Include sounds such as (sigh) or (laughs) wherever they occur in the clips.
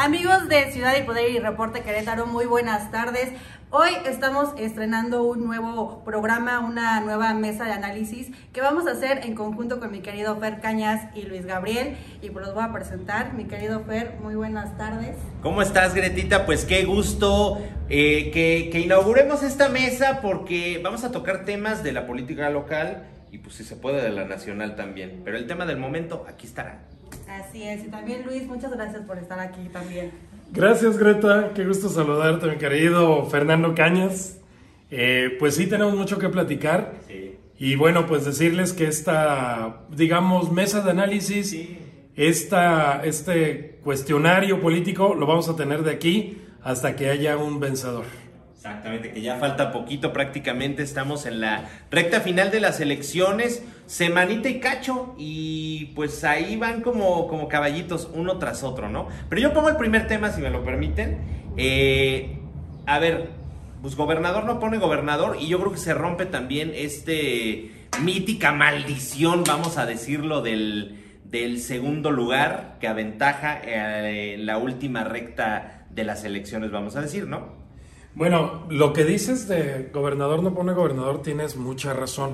Amigos de Ciudad y Poder y Reporte Querétaro, muy buenas tardes. Hoy estamos estrenando un nuevo programa, una nueva mesa de análisis que vamos a hacer en conjunto con mi querido Fer Cañas y Luis Gabriel. Y pues los voy a presentar. Mi querido Fer, muy buenas tardes. ¿Cómo estás, Gretita? Pues qué gusto eh, que, que inauguremos esta mesa porque vamos a tocar temas de la política local y pues si se puede de la nacional también. Pero el tema del momento aquí estará. Así es. Y también Luis, muchas gracias por estar aquí también. Gracias Greta, qué gusto saludarte mi querido Fernando Cañas. Eh, pues sí, tenemos mucho que platicar. Sí. Y bueno, pues decirles que esta, digamos, mesa de análisis, esta, este cuestionario político lo vamos a tener de aquí hasta que haya un vencedor. Exactamente, que ya falta poquito prácticamente, estamos en la recta final de las elecciones, semanita y cacho, y pues ahí van como, como caballitos uno tras otro, ¿no? Pero yo pongo el primer tema, si me lo permiten. Eh, a ver, pues gobernador no pone gobernador, y yo creo que se rompe también este mítica maldición, vamos a decirlo, del, del segundo lugar que aventaja eh, la última recta de las elecciones, vamos a decir, ¿no? Bueno, lo que dices de gobernador no pone gobernador tienes mucha razón.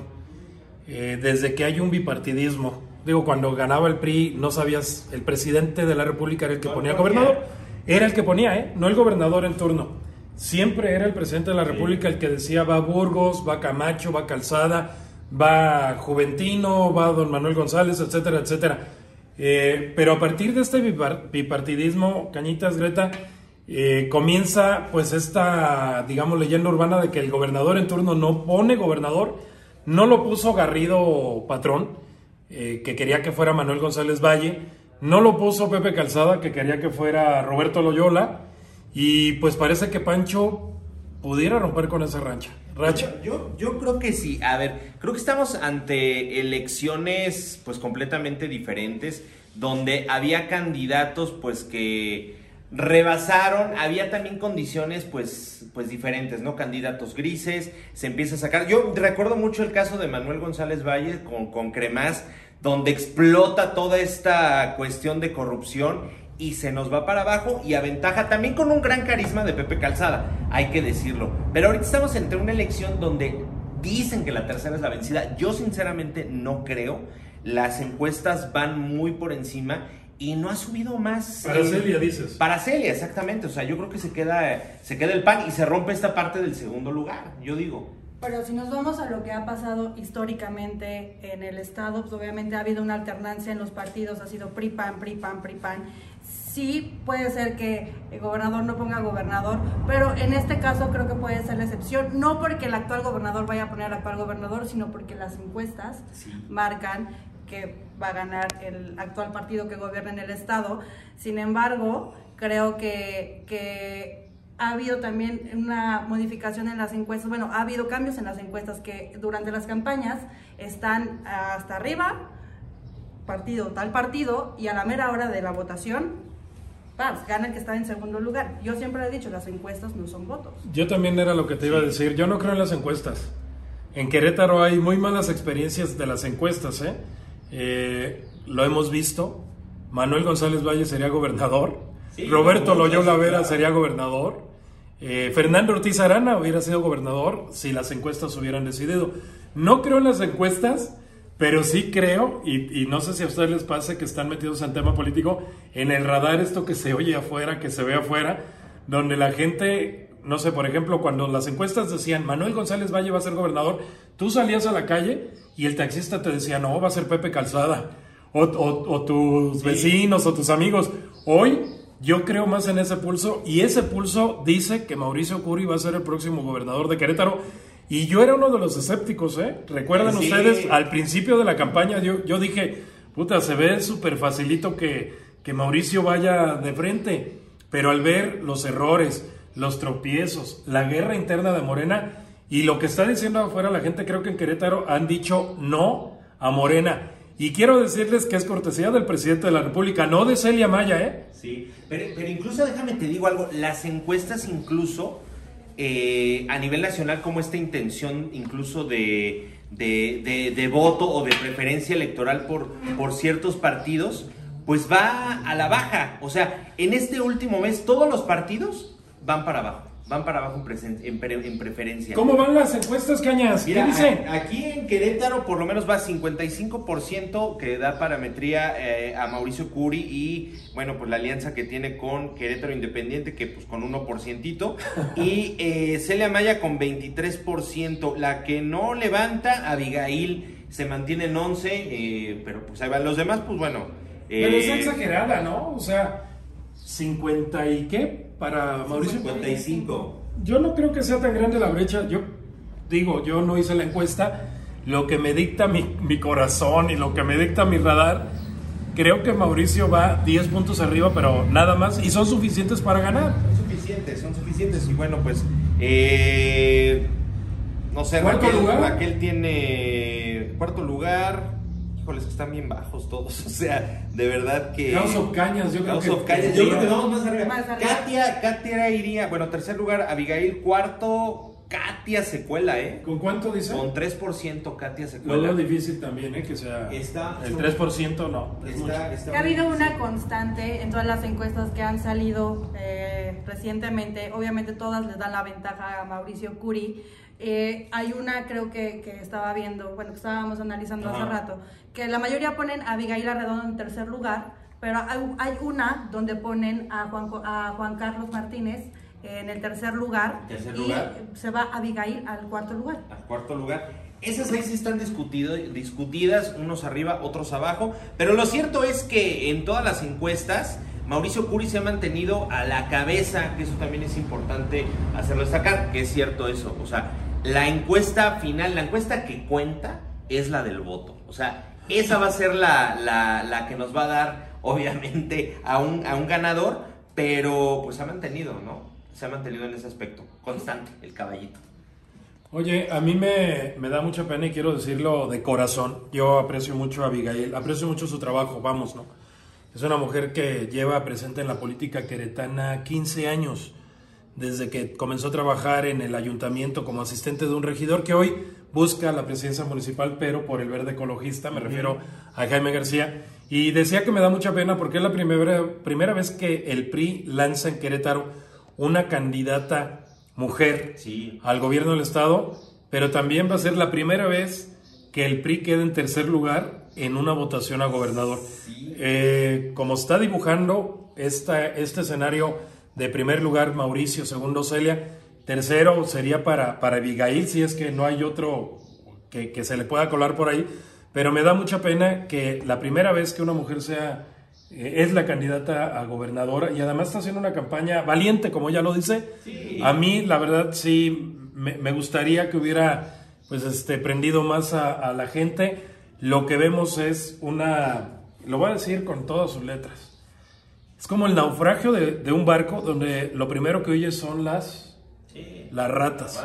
Eh, desde que hay un bipartidismo, digo, cuando ganaba el PRI no sabías, el presidente de la República era el que ponía gobernador, era el que ponía, ¿eh? no el gobernador en turno. Siempre era el presidente de la República el que decía va Burgos, va Camacho, va Calzada, va Juventino, va don Manuel González, etcétera, etcétera. Eh, pero a partir de este bipar- bipartidismo, Cañitas, Greta, eh, comienza pues esta, digamos, leyenda urbana de que el gobernador en turno no pone gobernador, no lo puso Garrido Patrón, eh, que quería que fuera Manuel González Valle, no lo puso Pepe Calzada, que quería que fuera Roberto Loyola, y pues parece que Pancho pudiera romper con esa rancha. Racha. Yo, yo creo que sí. A ver, creo que estamos ante elecciones pues completamente diferentes, donde había candidatos pues que rebasaron, había también condiciones pues, pues diferentes, ¿no? Candidatos grises, se empieza a sacar. Yo recuerdo mucho el caso de Manuel González Valle con, con Cremás, donde explota toda esta cuestión de corrupción y se nos va para abajo y aventaja también con un gran carisma de Pepe Calzada, hay que decirlo. Pero ahorita estamos entre una elección donde dicen que la tercera es la vencida. Yo sinceramente no creo. Las encuestas van muy por encima y no ha subido más. Para eh, Celia, dices. Para Celia, exactamente. O sea, yo creo que se queda, se queda el pan y se rompe esta parte del segundo lugar, yo digo. Pero si nos vamos a lo que ha pasado históricamente en el Estado, pues obviamente ha habido una alternancia en los partidos, ha sido PRI-PAN, PRI-PAN, PRI-PAN. Sí puede ser que el gobernador no ponga gobernador, pero en este caso creo que puede ser la excepción, no porque el actual gobernador vaya a poner al actual gobernador, sino porque las encuestas Sí. marcan que va a ganar el actual partido que gobierna en el Estado. Sin embargo, creo que, que ha habido también una modificación en las encuestas, bueno, ha habido cambios en las encuestas que durante las campañas están hasta arriba, partido, tal partido, y a la mera hora de la votación, pues, gana el que está en segundo lugar. Yo siempre he dicho, las encuestas no son votos. Yo también era lo que te iba a decir. Yo no creo en las encuestas. En Querétaro hay muy malas experiencias de las encuestas, ¿eh? Eh, lo hemos visto. Manuel González Valle sería gobernador. Sí, Roberto Loyola Vera sería gobernador. Eh, Fernando Ortiz Arana hubiera sido gobernador si las encuestas hubieran decidido. No creo en las encuestas, pero sí creo, y, y no sé si a ustedes les pasa que están metidos en tema político, en el radar esto que se oye afuera, que se ve afuera, donde la gente, no sé, por ejemplo, cuando las encuestas decían Manuel González Valle va a ser gobernador, tú salías a la calle y el taxista te decía, no, va a ser Pepe Calzada, o, o- o tus vecinos o tus amigos. Hoy yo creo más en ese pulso y ese pulso dice que Mauricio Curi va a ser el próximo gobernador de Querétaro. Y yo era uno de los escépticos, ¿eh? Recuerdan Sí. ustedes, al principio de la campaña yo, yo dije, puta, se ve súper facilito que, que Mauricio vaya de frente. Pero al ver los errores, los tropiezos, la guerra interna de Morena y lo que está diciendo afuera la gente, creo que en Querétaro han dicho no a Morena. Y quiero decirles que es cortesía del presidente de la República, no de Celia Maya, ¿eh? Sí, pero, incluso déjame te digo algo, las encuestas incluso eh, a nivel nacional como esta intención incluso de, de, de- de voto o de preferencia electoral por, por ciertos partidos, pues va a la baja. O sea, en este último mes todos los partidos van para abajo van para abajo en, preferencia. ¿Cómo van las encuestas, Cañas? ¿Qué dice? aquí en Querétaro por lo menos va 55% que da parametría eh, a Mauricio Curi y, bueno, pues la alianza que tiene con Querétaro Independiente, que pues con 1%, (laughs) y eh, Celia Maya con 23%. La que no levanta, Abigail, se mantiene en 11, eh, pero pues ahí van los demás, pues bueno. pero es exagerada, ¿no? O sea, 50 y qué para Mauricio. 55. Yo no creo que sea tan grande la brecha. Yo digo, yo no hice la encuesta. Lo que me dicta mi, mi corazón y lo que me dicta mi radar, creo que Mauricio va 10 puntos arriba, pero nada más. Y son suficientes para ganar. Son suficientes, son suficientes. Y bueno, pues. Eh, no sé, ¿Cuarto lugar? Raquel tiene cuarto lugar híjoles, están bien bajos todos. (laughs) O sea, de verdad que. House of Cañas, yo creo que. Cañas, yo creo que vamos más arriba. Katia, Katia iría, bueno, tercer lugar, Abigail, cuarto. Katia se cuela, ¿eh? ¿Con cuánto dice? Con 3% Katia se cuela. Lo difícil también, ¿eh? Que sea. Está, el 3% no. ha habido una constante en todas las encuestas que han salido eh, recientemente. Obviamente, todas les dan la ventaja a Mauricio Curi eh, hay una, creo que, que, estaba viendo, bueno, que estábamos analizando hace rato, que la mayoría ponen a Abigail Arredondo en tercer lugar, pero hay, una donde ponen a Juan, a Juan Carlos Martínez en el tercer lugar, y se va Abigail al cuarto lugar. Al cuarto lugar. Esas seis están discutido, discutidas, unos arriba, otros abajo, pero lo cierto es que en todas las encuestas Mauricio Curi se ha mantenido a la cabeza, que eso también es importante hacerlo destacar, que es cierto eso, o sea, la encuesta final, la encuesta que cuenta es la del voto. O sea, esa va a ser la, la, que nos va a dar, (laughs) obviamente, a un, a un ganador, pero pues se ha mantenido, ¿no? Se ha mantenido en ese aspecto, constante, el caballito. Oye, a mí me, me, da mucha pena y quiero decirlo de corazón. Yo aprecio mucho a Abigail, aprecio mucho su trabajo, vamos, ¿no? Es una mujer que lleva presente en la política queretana 15 años desde que comenzó a trabajar en el ayuntamiento como asistente de un regidor que hoy busca la presidencia municipal, pero por el verde ecologista, me refiero a Jaime García. Y decía que me da mucha pena porque es la primera, primera vez que el PRI lanza en Querétaro una candidata mujer al gobierno del Estado, pero también va a ser la primera vez que el PRI quede en tercer lugar en una votación a gobernador. Eh, como está dibujando esta, este escenario de primer lugar Mauricio, segundo Celia, tercero sería para, para Abigail, si es que no hay otro que, se le pueda colar por ahí, pero me da mucha pena que la primera vez que una mujer sea eh, es la candidata a gobernadora y además está haciendo una campaña valiente, como ella lo dice. A mí, la verdad, sí, me, gustaría que hubiera pues este, prendido más a, a la gente. Lo que vemos es una, lo voy a decir con todas sus letras, es como el naufragio de, un barco donde lo primero que oyes son las, las ratas.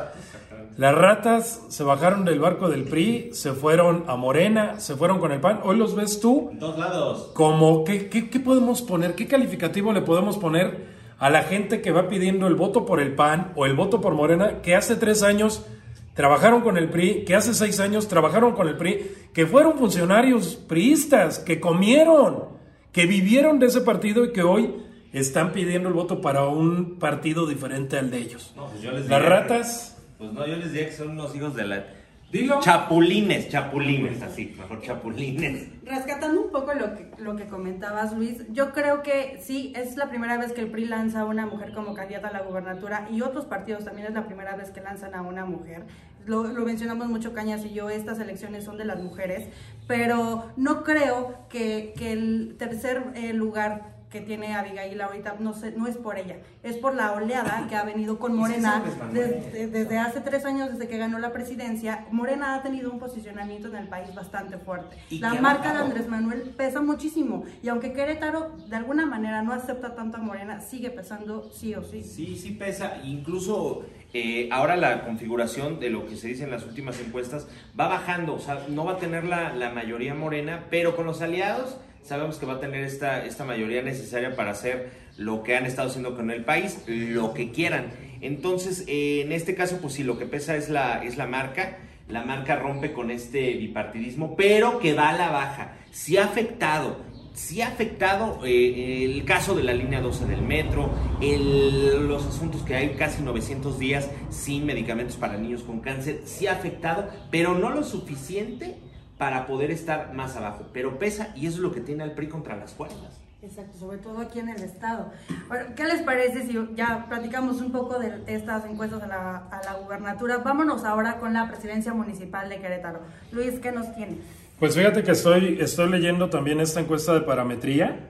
Las ratas se bajaron del barco del PRI, se fueron a Morena, se fueron con el PAN. Hoy los ves tú. dos lados. Como, ¿qué, qué, podemos poner? ¿Qué calificativo le podemos poner a la gente que va pidiendo el voto por el PAN o el voto por Morena, que hace tres años trabajaron con el PRI, que hace seis años trabajaron con el PRI, que fueron funcionarios priistas, que comieron? Que vivieron de ese partido y que hoy están pidiendo el voto para un partido diferente al de ellos. Pues Las ratas. Pues no, yo les diría que son unos hijos de la. Dilo. Chapulines, chapulines, así, mejor chapulines. Rescatando un poco lo que, lo que comentabas, Luis, yo creo que sí, es la primera vez que el PRI lanza a una mujer como candidata a la gubernatura y otros partidos también es la primera vez que lanzan a una mujer. Lo, lo mencionamos mucho Cañas y yo, estas elecciones son de las mujeres, pero no creo que, que el tercer eh, lugar que tiene Abigail ahorita no, sé, no es por ella, es por la oleada que ha venido con (laughs) Morena desde, desde, hace tres años, desde que ganó la presidencia. Morena ha tenido un posicionamiento en el país bastante fuerte. La marca de Andrés Manuel pesa muchísimo y aunque Querétaro de alguna manera no acepta tanto a Morena, sigue pesando sí o sí. Sí, sí pesa. Incluso eh, ahora la configuración de lo que se dice en las últimas encuestas va bajando, o sea, no va a tener la, la mayoría morena, pero con los aliados sabemos que va a tener esta, esta mayoría necesaria para hacer lo que han estado haciendo con el país, lo que quieran. Entonces, eh, en este caso, pues sí, lo que pesa es la, es la marca. La marca rompe con este bipartidismo, pero que va a la baja. Si ha afectado sí ha afectado eh, el caso de la línea 12 del metro, el, los asuntos que hay casi 900 días sin medicamentos para niños con cáncer, sí ha afectado, pero no lo suficiente para poder estar más abajo. Pero pesa y eso es lo que tiene al PRI contra las cuerdas. Exacto, sobre todo aquí en el estado. Bueno, ¿qué les parece si ya platicamos un poco de estas encuestas a la, a la gubernatura? Vámonos ahora con la presidencia municipal de Querétaro. Luis, ¿qué nos tienes? Pues fíjate que estoy, estoy leyendo también esta encuesta de parametría,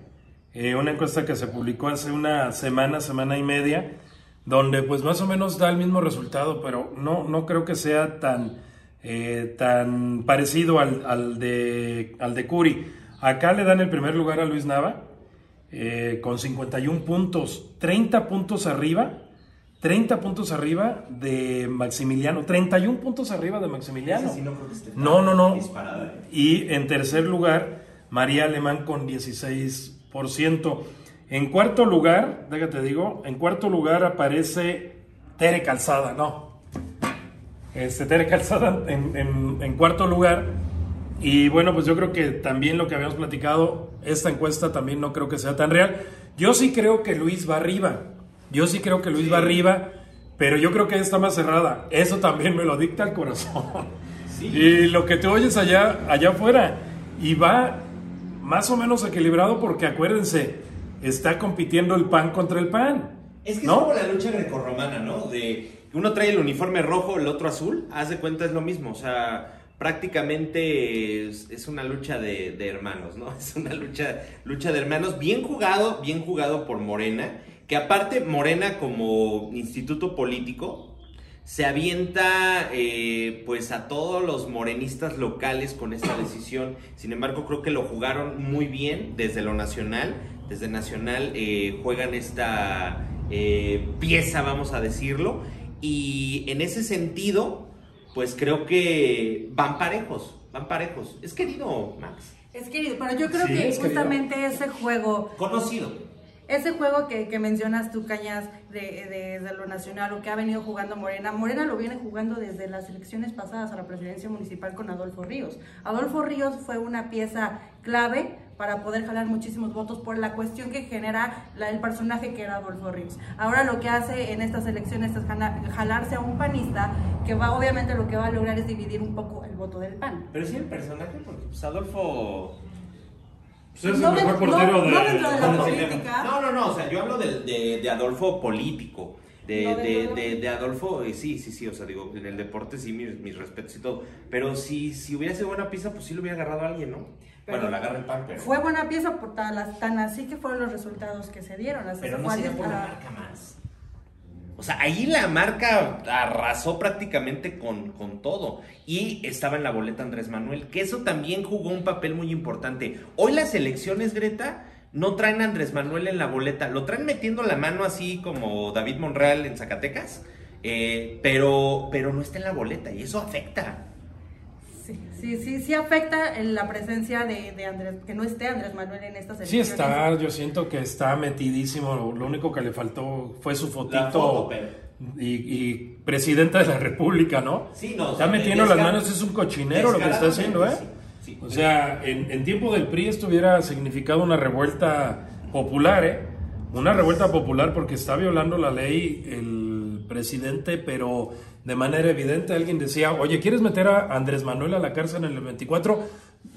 eh, una encuesta que se publicó hace una semana, semana y media, donde pues más o menos da el mismo resultado, pero no, no creo que sea tan, eh, tan parecido al, al, de, al de Curi. Acá le dan el primer lugar a Luis Nava, eh, con 51 puntos, 30 puntos arriba 30 puntos arriba de Maximiliano, 31 puntos arriba de Maximiliano. no, no, no. ¿eh? Y en tercer lugar, María Alemán con 16%. En cuarto lugar, déjate digo, en cuarto lugar aparece Tere Calzada, no. Este, Tere Calzada en, en cuarto lugar. Y bueno, pues yo creo que también lo que habíamos platicado, esta encuesta también no creo que sea tan real. Yo sí creo que Luis va arriba. Yo sí creo que Luis va arriba, pero yo creo que está más cerrada. Eso también me lo dicta el corazón. Y lo que te oyes allá, allá afuera. Y va más o menos equilibrado porque acuérdense, está compitiendo el pan contra el pan. Es que es como la lucha grecorromana, ¿no? De uno trae el uniforme rojo, el otro azul. Haz de cuenta es lo mismo. O sea, prácticamente es, una lucha de, hermanos, ¿no? (laughs) Es una lucha, lucha de hermanos. Bien jugado, bien jugado por Morena que aparte Morena como instituto político se avienta eh, pues a todos los morenistas locales con esta decisión. Sin embargo, creo que lo jugaron muy bien desde lo nacional. Desde nacional eh, juegan esta eh, pieza, vamos a decirlo. Y en ese sentido, pues creo que van parejos, van parejos. Es querido, Max. Es querido, pero yo creo que justamente ese juego... Conocido ese juego que, que mencionas tú, Cañas, de, de, lo nacional o que ha venido jugando Morena, Morena lo viene jugando desde las elecciones pasadas a la presidencia municipal con Adolfo Ríos. Adolfo Ríos fue una pieza clave para poder jalar muchísimos votos por la cuestión que genera la, el personaje que era Adolfo Ríos. Ahora lo que hace en estas elecciones es jalarse a un panista que va, obviamente lo que va a lograr es dividir un poco el voto del PAN. Pero sí el personaje, porque pues, Adolfo pues no, el mejor portero de, la política. No, no, no, o sea, yo hablo de, de, Adolfo político. De, de, de, Adolfo, eh, sí, sí, sí, o sea, digo, en el deporte sí, mis, mis, respetos y todo. Pero si, si hubiera sido buena pieza, pues sí lo hubiera agarrado a alguien, ¿no? bueno, la agarra el pan, pero... Fue buena pieza, por tan, tan así que fueron los resultados que se dieron. pero no se por la marca más. O sea, ahí la marca arrasó prácticamente con, con, todo. Y estaba en la boleta Andrés Manuel, que eso también jugó un papel muy importante. Hoy las elecciones, Greta, no traen a Andrés Manuel en la boleta, lo traen metiendo la mano así como David Monreal en Zacatecas, eh, pero, pero no está en la boleta y eso afecta. Sí, sí, sí afecta la presencia de, Andrés, que no esté Andrés Manuel en estas elecciones. Sí está, yo siento que está metidísimo, lo único que le faltó fue su fotito y, presidenta de la república, ¿no? Sí, no. Está metiendo las manos, es un cochinero lo que está haciendo, ¿eh? O sea, en, en tiempo del PRI esto hubiera significado una revuelta popular, ¿eh? Una revuelta popular porque está violando la ley el presidente, pero de manera evidente. Alguien decía, oye, ¿quieres meter a Andrés Manuel a la cárcel en el 24?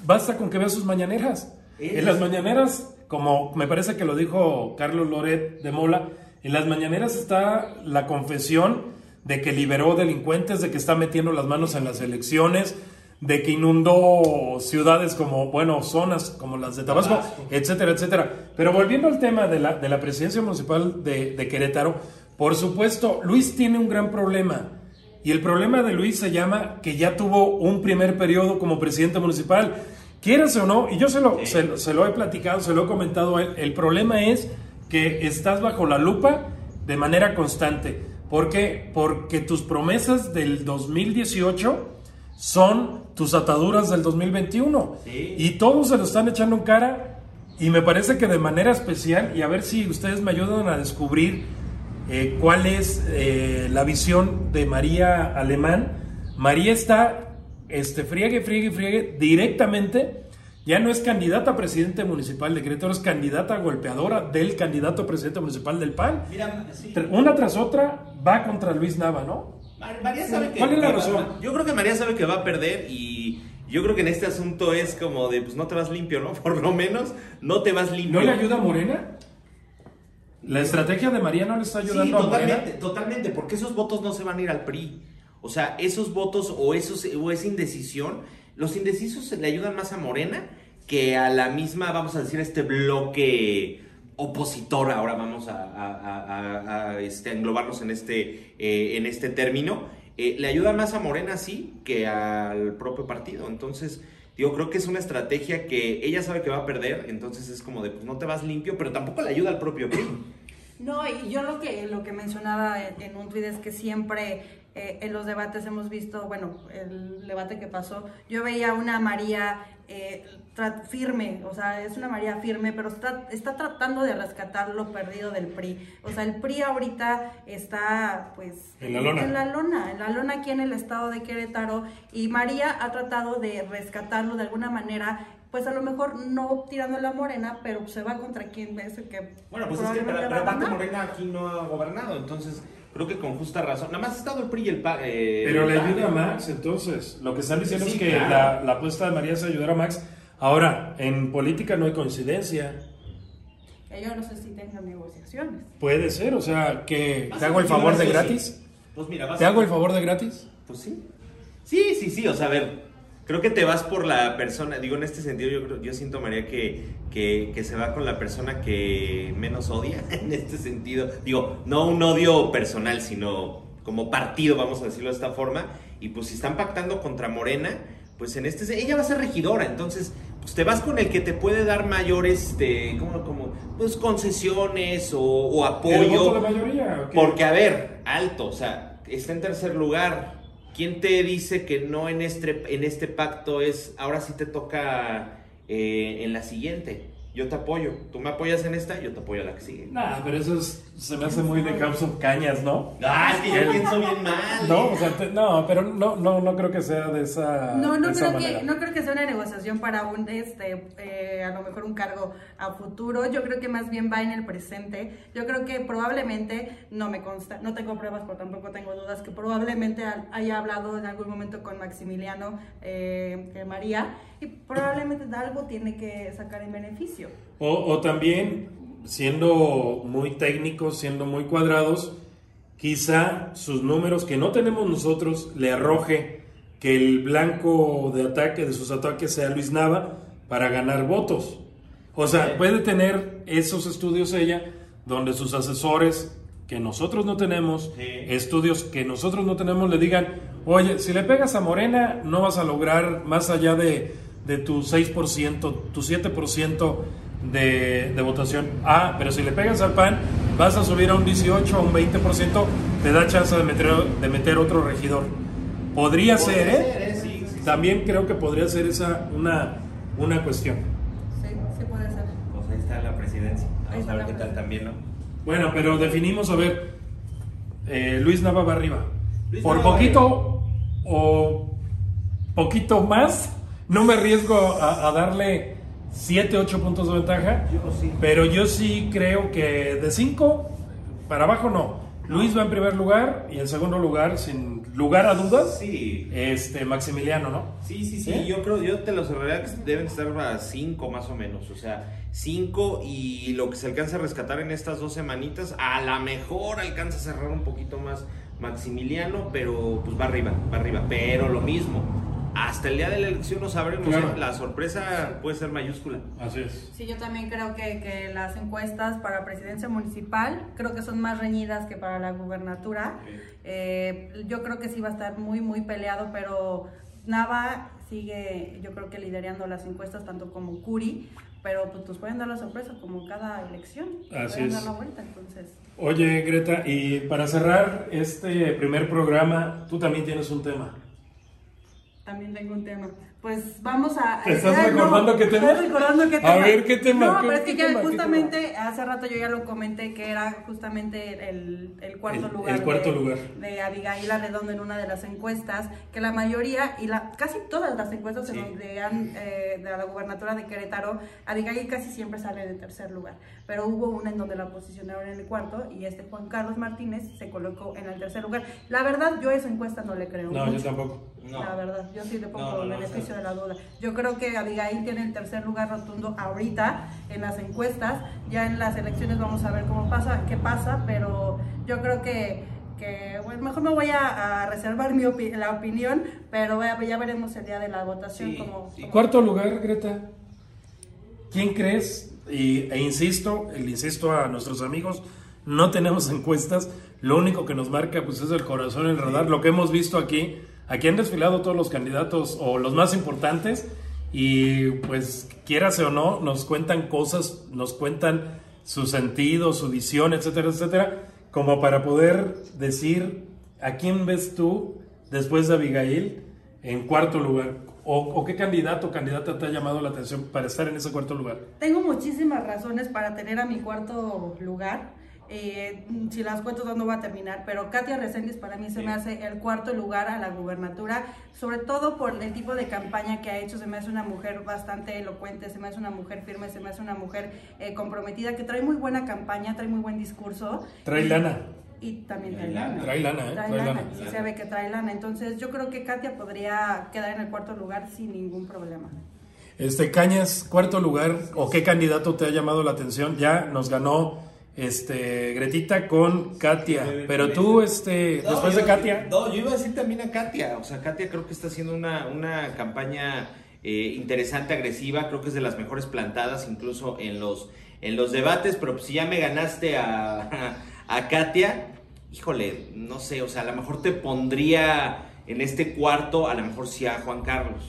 Basta con que vea sus mañaneras. En las mañaneras, como me parece que lo dijo Carlos Loret de Mola, en las mañaneras está la confesión de que liberó delincuentes, de que está metiendo las manos en las elecciones, de que inundó ciudades como, bueno, zonas como las de Tabasco, etcétera, etcétera. Pero volviendo al tema de la, de la presidencia municipal de, de Querétaro, por supuesto, Luis tiene un gran problema y el problema de Luis se llama que ya tuvo un primer periodo como presidente municipal. Quieras o no, y yo se lo, se, lo he platicado, se lo he comentado a él, el problema es que estás bajo la lupa de manera constante. ¿Por qué? Porque tus promesas del 2018 son tus ataduras del 2021. Y todos se lo están echando en cara y me parece que de manera especial, y a ver si ustedes me ayudan a descubrir eh, cuál es eh, la visión de María Alemán. María está este, friegue, friegue, friegue directamente ya no es candidata a presidente municipal de Querétaro, es candidata golpeadora del candidato a presidente municipal del PAN. Mira, sí. Una tras otra va contra Luis Nava, ¿no? María sabe que, ¿Cuál es la razón? va- yo creo que María sabe que va a perder y yo creo que en este asunto es como de, pues no te vas limpio, ¿no? (laughs) Por lo menos no te vas limpio. ¿No le ayuda a Morena? ¿La estrategia de María no le está Sí, ayudando a totalmente, Morena? totalmente, porque esos votos no se van a ir al PRI. O sea, esos votos o, esos, o esa indecisión, los indecisos le ayudan más a Morena que a la misma, vamos a decir, este bloque opositor. Ahora vamos a, este, englobarnos en este, eh, en este término. Eh, le ayuda más a Morena, sí, que al propio partido. Entonces, yo creo que es una estrategia que ella sabe que va a perder, entonces es como de, pues no te vas limpio, pero tampoco le ayuda al propio PRI. No, y yo lo que, lo que mencionaba en, un tuit es que siempre eh, en los debates hemos visto, bueno, el debate que pasó, yo veía una María eh, tra- firme, o sea, es una María firme, pero está, está tratando de rescatar lo perdido del PRI. O sea, el PRI ahorita está, pues... En la lona. En la lona, en la lona aquí en el estado de Querétaro, y María ha tratado de rescatarlo de alguna manera, pues a lo mejor no tirando la morena, pero se va contra quien es el que... Bueno, pues es que pero, pero. Morena aquí no ha gobernado, entonces creo que con justa razón. Nada más ha estado el PRI y el PA. eh, Pero le el PAN. ayuda a Max, entonces. Lo que están diciendo Sí, es que claro. la, la apuesta de María es ayudar a Max. Ahora, en política no hay coincidencia. Que yo no sé si tengan negociaciones. Puede ser, o sea, que te hago el favor de gratis. Pues mira, vas ¿Te hago el favor de gratis? Pues sí. Sí, sí, sí, o sea, a ver, creo que te vas por la persona, digo, en este sentido yo, yo siento, María, que, que, que se va con la persona que menos odia, (laughs) en este sentido. Digo, no un odio personal, sino como partido, vamos a decirlo de esta forma. Y pues si están pactando contra Morena, pues en este, ella va a ser regidora, entonces pues te vas con el que te puede dar mayores, este, como, como, pues concesiones o, o apoyo. ¿El voto de mayoría? o qué? Porque, a ver, alto, o sea, está en tercer lugar. ¿Quién te dice que no en este, en este pacto es, ahora sí te toca eh, en la siguiente? Yo te apoyo. Tú me apoyas en esta, yo te apoyo a la que sigue. Nah, pero eso es- se me hace muy de House of Cañas, ¿no? Ah, es que yo pienso bien mal. No, ¿eh? o sea, te- no, pero no, no, no creo que sea de esa, No, no esa creo, manera. que, no creo que sea una negociación para un, este, eh, a lo mejor un cargo a futuro. Yo creo que más bien va en el presente. Yo creo que probablemente, no me consta, no tengo pruebas, pero tampoco tengo dudas, que probablemente ha- haya hablado en algún momento con Maximiliano eh, María y probablemente de algo tiene que sacar en beneficio. O, o también, siendo muy técnicos, siendo muy cuadrados, quizá sus números que no tenemos nosotros le arroje que el blanco de ataque, de sus ataques, sea Luis Nava para ganar votos. O sea, Sí. puede tener esos estudios ella, donde sus asesores, que nosotros no tenemos, Sí. estudios que nosotros no tenemos, le digan, oye, si le pegas a Morena, no vas a lograr más allá de, de tu 6%, tu 7% de, de votación. Ah, pero si le pegas al PAN, vas a subir a un 18, a un 20%, te da chance de meter, de meter otro regidor. Podría Podría ser, ¿eh? ser, ¿eh? Sí, sí, sí. También creo que podría ser esa una, una cuestión. Sí, sí puede ser. Pues ahí está la presidencia. Ahí Vamos está a ver la qué tal también, ¿no? Bueno, pero definimos, a ver, eh, Luis Nava va arriba. Luis Por Nava poquito o poquito más, no me arriesgo a, a darle 7, 8 puntos de ventaja, Yo sí. pero yo sí creo que de 5 para abajo no. Luis va en primer lugar y en segundo lugar, sin lugar a dudas, Sí. este Maximiliano, ¿no? Sí, sí, sí, ¿Sí? yo creo, yo te lo cerraría que deben estar a 5 más o menos, o sea, 5 y lo que se alcanza a rescatar en estas dos semanitas, a lo mejor alcanza a cerrar un poquito más Maximiliano, pero pues va arriba, va arriba, pero lo mismo, hasta el día de la elección no sabremos, Claro. ¿eh? la sorpresa puede ser mayúscula. Así es. Sí, yo también creo que, que las encuestas para presidencia municipal creo que son más reñidas que para la gubernatura. Eh, yo creo que sí va a estar muy, muy peleado, pero Nava sigue, yo creo que liderando las encuestas tanto como Curi, pero pues nos pueden dar la sorpresa como cada elección. Así pueden es. dar la vuelta, entonces. Oye, Greta, y para cerrar este primer programa, tú también tienes un tema. También tengo un tema. Pues vamos a... ¿Te estás recordando qué tema? Estoy recordando qué tema. A ver, ¿qué tema? No, ¿Qué- pero es que tema? ¿Qué justamente hace rato yo ya lo comenté que era justamente el, el cuarto El- lugar. el cuarto de, lugar. De Abigail Arredondo en una de las encuestas, que la mayoría y la casi todas las encuestas Sí. en donde han eh, de la gubernatura de Querétaro, Abigail casi siempre sale de tercer lugar. Pero hubo una en donde la posicionaron en el cuarto y este Juan Carlos Martínez se colocó en el tercer lugar. La verdad, yo a esa encuesta no le creo. No, yo tampoco. No. La verdad, yo sí le pongo No, no, no, beneficio de la duda. Yo creo que Abigail tiene el tercer lugar rotundo ahorita en las encuestas. Ya en las elecciones vamos a ver cómo pasa, qué pasa, pero yo creo que, que bueno, mejor me voy a, a reservar mi opi- la opinión, pero ya, veremos el día de la votación Sí, cómo- sí. cómo- Cuarto lugar, Greta. ¿Quién crees? Y, e insisto, le insisto a nuestros amigos, no tenemos (laughs) encuestas. Lo único que nos marca pues es el corazón, el radar, lo que hemos visto aquí. Aquí han desfilado todos los candidatos o los más importantes y pues quieras o no, nos cuentan cosas, nos cuentan su sentido, su visión, etcétera, etcétera, como para poder decir a quién ves tú después de Abigail en cuarto lugar. ¿O, o qué candidato o candidata te ha llamado la atención para estar en ese cuarto lugar? Tengo muchísimas razones para tener a mi cuarto lugar. Eh, si las cuento no va a terminar, pero Katia Reséndiz para mí se me hace el cuarto lugar a la gubernatura, sobre todo por el tipo de campaña que ha hecho, se me hace una mujer bastante elocuente, se me hace una mujer firme, se me hace una mujer eh, comprometida, que trae muy buena campaña, trae muy buen discurso. Trae lana. Y también trae lana. lana. Trae lana, ¿eh? Trae Trae lana, lana. sí se ve que trae lana. Entonces yo creo que Katia podría quedar en el cuarto lugar sin ningún problema. Este Cañas, cuarto lugar, o qué candidato te ha llamado la atención? Ya nos ganó este Gretita con Katia, pero tú este No, después yo- de Katia, No, yo iba a decir también a Katia. O sea, Katia creo que está haciendo una, una campaña eh, interesante, agresiva. Creo que es de las mejores plantadas, incluso en los, en los debates. Pero pues, si ya me ganaste a, (laughs) a Katia, híjole, no sé. O sea, a lo mejor te pondría en este cuarto, a lo mejor sí a Juan Carlos.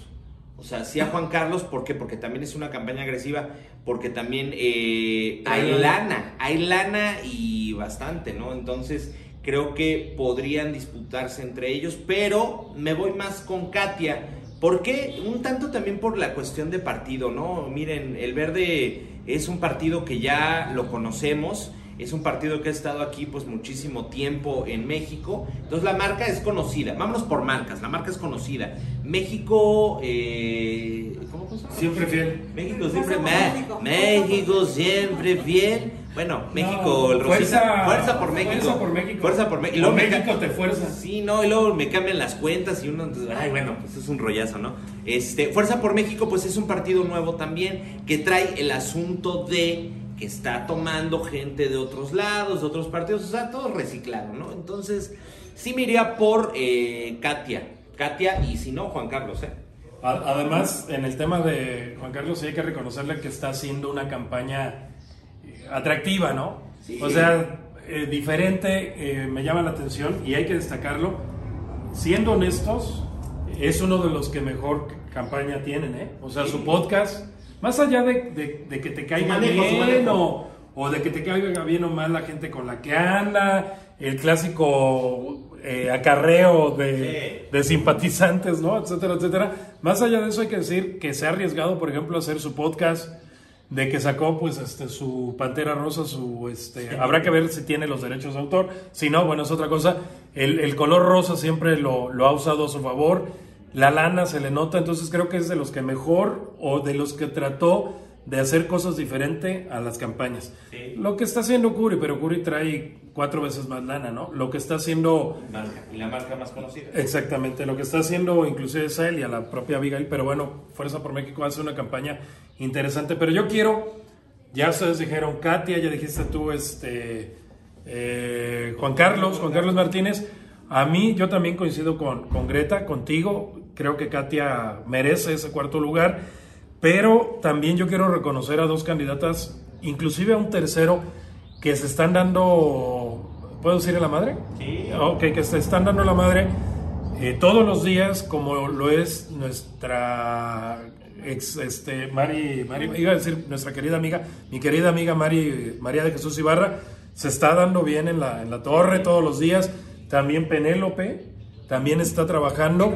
O sea, sí a Juan Carlos, ¿por qué? Porque también es una campaña agresiva, porque también eh, hay lana, hay lana y bastante, ¿no? Entonces creo que podrían disputarse entre ellos, pero me voy más con Katia. ¿Por qué? Un tanto también por la cuestión de partido, ¿no? Miren, el verde es un partido que ya lo conocemos, es un partido que ha estado aquí pues muchísimo tiempo en México, entonces la marca es conocida, vámonos por marcas, la marca es conocida. México, eh, ¿cómo se llama? siempre fiel. México siempre, México. México siempre fiel. Bueno, México, No, el Rosita, fuerza- fuerza, por México. fuerza por México. Fuerza por México. Y luego México te fuerza. Sí, no, y luego me cambian las cuentas y uno, entonces, ay, bueno, pues es un rollazo, ¿no? Este, Fuerza por México, pues es un partido nuevo también que trae el asunto de que está tomando gente de otros lados, de otros partidos, o sea, todo reciclado, ¿no? Entonces, sí me iría por eh, Katia. Katia y si no, Juan Carlos, ¿eh? Además, en el tema de Juan Carlos, sí hay que reconocerle que está haciendo una campaña eh, atractiva, ¿no? Sí. O sea, eh, diferente, eh, me llama la atención y hay que destacarlo. Siendo honestos, es uno de los que mejor campaña tienen, ¿eh? O sea, Sí. su podcast, más allá de, de- de que te caiga manejo, bien o, o de que te caiga bien o mal la gente con la que anda, el clásico eh, acarreo de, Sí. de simpatizantes, ¿no? Etcétera, etcétera. Más allá de eso hay que decir que se ha arriesgado, por ejemplo, a hacer su podcast, de que sacó pues este su Pantera Rosa, su este habrá que ver si tiene los derechos de autor, si no, bueno, es otra cosa. El, el color rosa siempre lo, lo ha usado a su favor, la lana se le nota, entonces creo que es de los que mejor o de los que trató de hacer cosas diferentes a las campañas. Sí. Lo que está haciendo Curi, pero Curi trae cuatro veces más lana, ¿no? Lo que está haciendo Marca, y la marca más conocida. Exactamente, lo que está haciendo inclusive es a él y a la propia Abigail, pero bueno, Fuerza por México hace una campaña interesante, pero yo quiero, ya ustedes dijeron Katia, ya dijiste tú, este, eh, Juan Carlos, Juan Carlos Martínez, a mí yo también coincido con, con Greta, contigo, creo que Katia merece ese cuarto lugar, pero también yo quiero reconocer a dos candidatas, inclusive a un tercero, que se están dando, ¿puedo decir a la madre? Sí. Ok, que se están dando la madre eh, todos los días, como lo es nuestra ex, este, Mari, Mari, iba a decir nuestra querida amiga, mi querida amiga Mari, María de Jesús Ibarra, se está dando bien en la, en la torre todos los días. También Penélope, también está trabajando.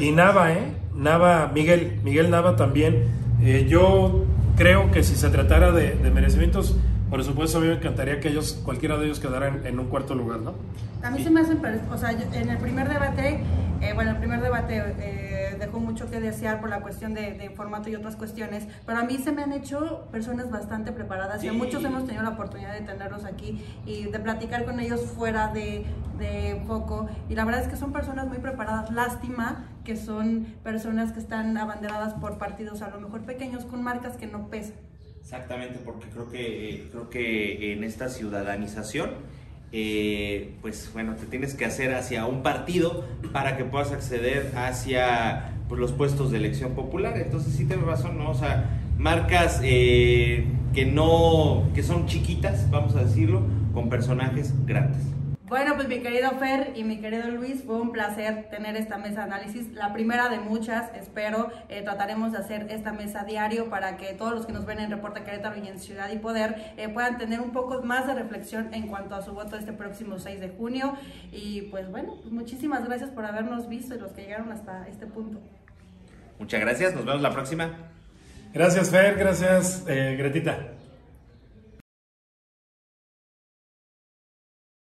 Y Nava, ¿eh? Nava, Miguel, Miguel Nava también. Eh, yo creo que si se tratara de, merecimientos, por supuesto, a mí me encantaría que ellos, cualquiera de ellos quedaran en un cuarto lugar, ¿no? A mí se me hace, o sea, en el primer debate, eh, bueno, el primer debate eh, dejó mucho que desear por la cuestión de, formato y otras cuestiones, pero a mí se me han hecho personas bastante preparadas y a muchos hemos tenido la oportunidad de tenerlos aquí y de platicar con ellos fuera de, de foco y la verdad es que son personas muy preparadas. Lástima que son personas que están abanderadas por partidos a lo mejor pequeños con marcas que no pesan. Exactamente, porque creo que, creo que en esta ciudadanización eh, pues bueno, te tienes que hacer hacia un partido para que puedas acceder hacia pues, los puestos de elección popular. Entonces sí tienes razón, ¿no? O sea, marcas eh, que no, que son chiquitas, vamos a decirlo, con personajes grandes. Bueno, pues mi querido Fer y mi querido Luis, fue un placer tener esta mesa de análisis, la primera de muchas, espero. Eh, trataremos de hacer esta mesa diario para que todos los que nos ven en Reporta Querétaro y en Ciudad y Poder eh, puedan tener un poco más de reflexión en cuanto a su voto este próximo 6 de junio. Y pues bueno, pues muchísimas gracias por habernos visto y los que llegaron hasta este punto. Muchas gracias, nos vemos la próxima. Gracias Fer, gracias eh, Gretita.